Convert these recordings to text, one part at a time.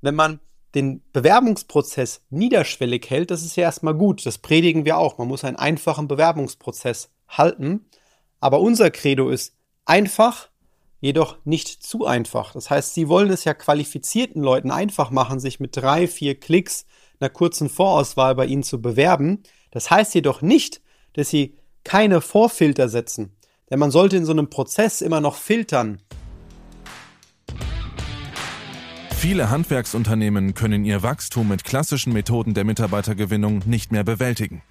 Wenn man den Bewerbungsprozess niederschwellig hält, das ist ja erstmal gut. Das predigen wir auch. Man muss einen einfachen Bewerbungsprozess halten. Aber unser Credo ist einfach, jedoch nicht zu einfach. Das heißt, Sie wollen es ja qualifizierten Leuten einfach machen, sich mit drei, vier Klicks einer kurzen Vorauswahl bei Ihnen zu bewerben. Das heißt jedoch nicht, dass Sie keine Vorfilter setzen. Denn man sollte in so einem Prozess immer noch filtern. Viele Handwerksunternehmen können ihr Wachstum mit klassischen Methoden der Mitarbeitergewinnung nicht mehr bewältigen.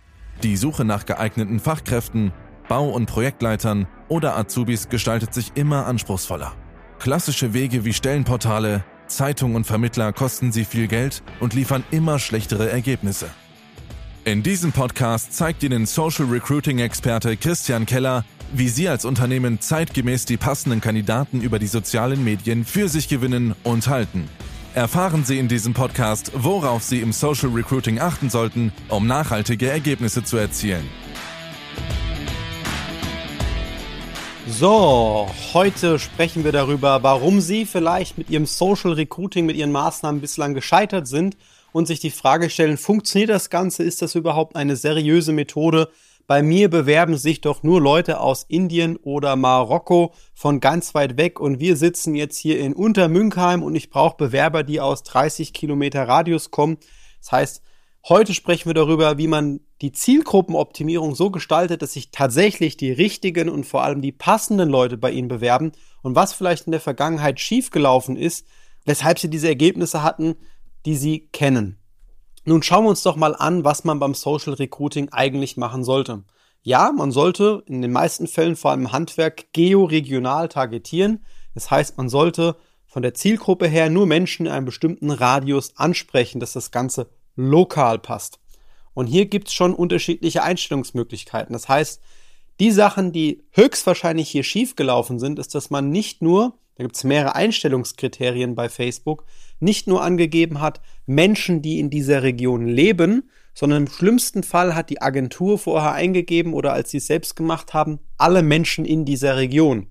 Die Suche nach geeigneten Fachkräften, Bau- und Projektleitern oder Azubis gestaltet sich immer anspruchsvoller. Klassische Wege wie Stellenportale, Zeitung und Vermittler kosten sie viel Geld und liefern immer schlechtere Ergebnisse. In diesem Podcast zeigt Ihnen Social Recruiting-Experte Christian Keller, wie Sie als Unternehmen zeitgemäß die passenden Kandidaten über die sozialen Medien für sich gewinnen und halten. Erfahren Sie in diesem Podcast, worauf Sie im Social Recruiting achten sollten, um nachhaltige Ergebnisse zu erzielen. So, heute sprechen wir darüber, warum Sie vielleicht mit Ihrem Social Recruiting, mit Ihren Maßnahmen bislang gescheitert sind und sich die Frage stellen, funktioniert das Ganze? Ist das überhaupt eine seriöse Methode? Bei mir bewerben sich doch nur Leute aus Indien oder Marokko von ganz weit weg und wir sitzen jetzt hier in Untermünkheim und ich brauche Bewerber, die aus 30 Kilometer Radius kommen. Das heißt, heute sprechen wir darüber, wie man die Zielgruppenoptimierung so gestaltet, dass sich tatsächlich die richtigen und vor allem die passenden Leute bei Ihnen bewerben und was vielleicht in der Vergangenheit schiefgelaufen ist, weshalb Sie diese Ergebnisse hatten, die Sie kennen. Nun schauen wir uns doch mal an, was man beim Social Recruiting eigentlich machen sollte. Ja, man sollte in den meisten Fällen vor allem Handwerk georegional targetieren. Das heißt, man sollte von der Zielgruppe her nur Menschen in einem bestimmten Radius ansprechen, dass das Ganze lokal passt. Und hier gibt es schon unterschiedliche Einstellungsmöglichkeiten. Das heißt, die Sachen, die höchstwahrscheinlich hier schiefgelaufen sind, ist, dass man nicht nur, da gibt es mehrere Einstellungskriterien bei Facebook, nicht nur angegeben hat, Menschen, die in dieser Region leben, sondern im schlimmsten Fall hat die Agentur vorher eingegeben oder als sie es selbst gemacht haben, alle Menschen in dieser Region.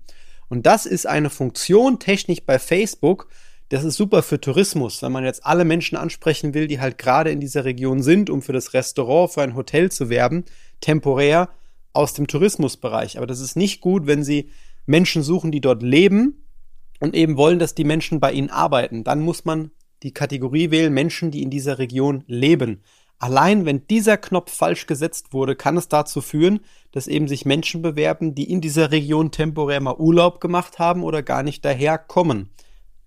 Und das ist eine Funktion technisch bei Facebook, das ist super für Tourismus, wenn man jetzt alle Menschen ansprechen will, die halt gerade in dieser Region sind, um für das Restaurant, für ein Hotel zu werben, temporär aus dem Tourismusbereich. Aber das ist nicht gut, wenn Sie Menschen suchen, die dort leben und eben wollen, dass die Menschen bei ihnen arbeiten, dann muss man die Kategorie wählen Menschen, die in dieser Region leben. Allein wenn dieser Knopf falsch gesetzt wurde, kann es dazu führen, dass eben sich Menschen bewerben, die in dieser Region temporär mal Urlaub gemacht haben oder gar nicht daherkommen.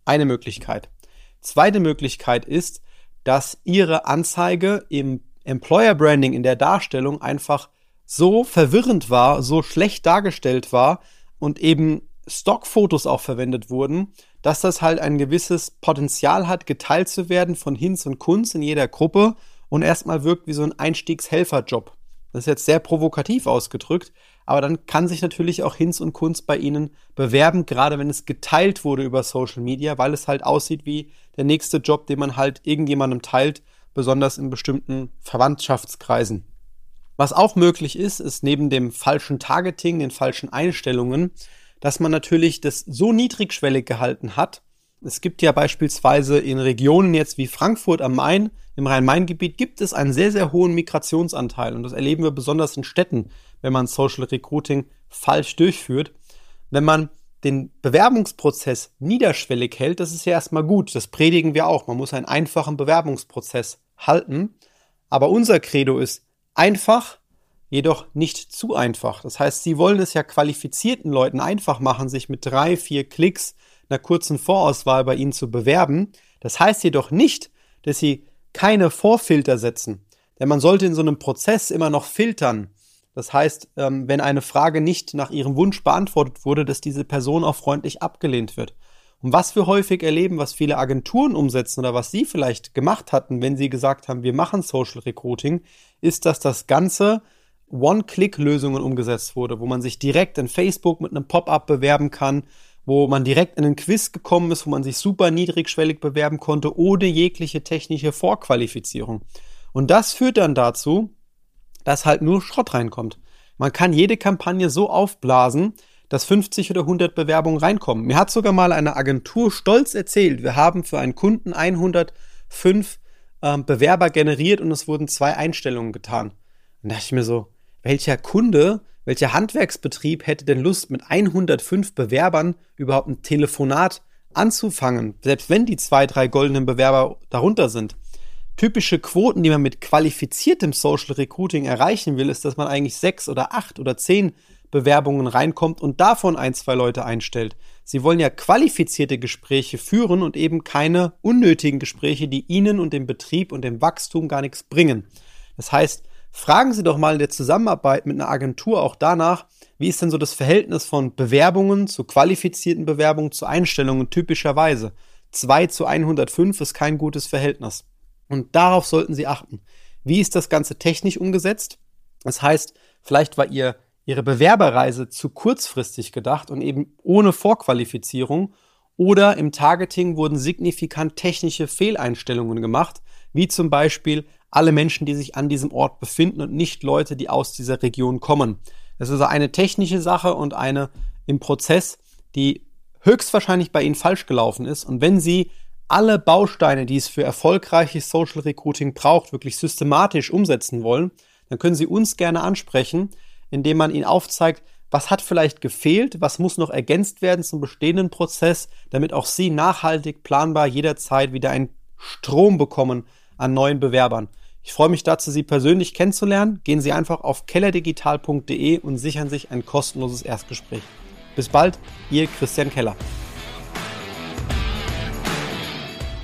Eine Möglichkeit. Zweite Möglichkeit ist, dass Ihre Anzeige im Employer Branding in der Darstellung einfach so verwirrend war, so schlecht dargestellt war und eben Stockfotos auch verwendet wurden, dass das halt ein gewisses Potenzial hat, geteilt zu werden von Hinz und Kunz in jeder Gruppe und erstmal wirkt wie so ein Einstiegshelferjob. Das ist jetzt sehr provokativ ausgedrückt, aber dann kann sich natürlich auch Hinz und Kunz bei Ihnen bewerben, gerade wenn es geteilt wurde über Social Media, weil es halt aussieht wie der nächste Job, den man halt irgendjemandem teilt, besonders in bestimmten Verwandtschaftskreisen. Was auch möglich ist, ist neben dem falschen Targeting, den falschen Einstellungen, dass man natürlich das so niedrigschwellig gehalten hat. Es gibt ja beispielsweise in Regionen jetzt wie Frankfurt am Main, im Rhein-Main-Gebiet, gibt es einen sehr, sehr hohen Migrationsanteil. Und das erleben wir besonders in Städten, wenn man Social Recruiting falsch durchführt. Wenn man den Bewerbungsprozess niederschwellig hält, das ist ja erstmal gut. Das predigen wir auch. Man muss einen einfachen Bewerbungsprozess halten. Aber unser Credo ist einfach, jedoch nicht zu einfach. Das heißt, sie wollen es ja qualifizierten Leuten einfach machen, sich mit drei, vier Klicks einer kurzen Vorauswahl bei ihnen zu bewerben. Das heißt jedoch nicht, dass sie keine Vorfilter setzen. Denn man sollte in so einem Prozess immer noch filtern. Das heißt, ähm, wenn eine Frage nicht nach ihrem Wunsch beantwortet wurde, dass diese Person auch freundlich abgelehnt wird. Und was wir häufig erleben, was viele Agenturen umsetzen oder was sie vielleicht gemacht hatten, wenn sie gesagt haben, wir machen Social Recruiting, ist, dass das Ganze One-Click-Lösungen umgesetzt wurde, wo man sich direkt in Facebook mit einem Pop-up bewerben kann, wo man direkt in einen Quiz gekommen ist, wo man sich super niedrigschwellig bewerben konnte, ohne jegliche technische Vorqualifizierung. Und das führt dann dazu, dass halt nur Schrott reinkommt. Man kann jede Kampagne so aufblasen, dass 50 oder 100 Bewerbungen reinkommen. Mir hat sogar mal eine Agentur stolz erzählt, wir haben für einen Kunden 105 ähm, Bewerber generiert und es wurden zwei Einstellungen getan. Und da dachte ich mir so, welcher Kunde, welcher Handwerksbetrieb hätte denn Lust, mit 105 Bewerbern überhaupt ein Telefonat anzufangen, selbst wenn die zwei, drei goldenen Bewerber darunter sind? Typische Quoten, die man mit qualifiziertem Social Recruiting erreichen will, ist, dass man eigentlich sechs oder acht oder zehn Bewerbungen reinkommt und davon ein, zwei Leute einstellt. Sie wollen ja qualifizierte Gespräche führen und eben keine unnötigen Gespräche, die Ihnen und dem Betrieb und dem Wachstum gar nichts bringen. Das heißt, fragen Sie doch mal in der Zusammenarbeit mit einer Agentur auch danach, wie ist denn so das Verhältnis von Bewerbungen zu qualifizierten Bewerbungen zu Einstellungen typischerweise? 2 zu 105 ist kein gutes Verhältnis. Und darauf sollten Sie achten. Wie ist das Ganze technisch umgesetzt? Das heißt, vielleicht war Ihr ihre Bewerberreise zu kurzfristig gedacht und eben ohne Vorqualifizierung oder im Targeting wurden signifikant technische Fehleinstellungen gemacht, wie zum Beispiel alle Menschen, die sich an diesem Ort befinden und nicht Leute, die aus dieser Region kommen. Das ist also eine technische Sache und eine im Prozess, die höchstwahrscheinlich bei Ihnen falsch gelaufen ist. Und wenn Sie alle Bausteine, die es für erfolgreiches Social Recruiting braucht, wirklich systematisch umsetzen wollen, dann können Sie uns gerne ansprechen indem man ihnen aufzeigt, was hat vielleicht gefehlt, was muss noch ergänzt werden zum bestehenden Prozess, damit auch sie nachhaltig planbar jederzeit wieder einen Strom bekommen an neuen Bewerbern. Ich freue mich dazu, Sie persönlich kennenzulernen. Gehen Sie einfach auf kellerdigital.de und sichern sich ein kostenloses Erstgespräch. Bis bald, Ihr Christian Keller.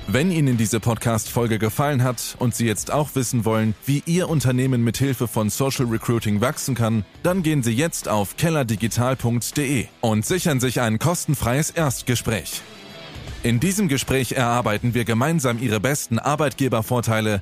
Wenn Ihnen diese Podcast-Folge gefallen hat und Sie jetzt auch wissen wollen, wie Ihr Unternehmen mit Hilfe von Social Recruiting wachsen kann, dann gehen Sie jetzt auf kellerdigital.de und sichern sich ein kostenfreies Erstgespräch. In diesem Gespräch erarbeiten wir gemeinsam Ihre besten Arbeitgebervorteile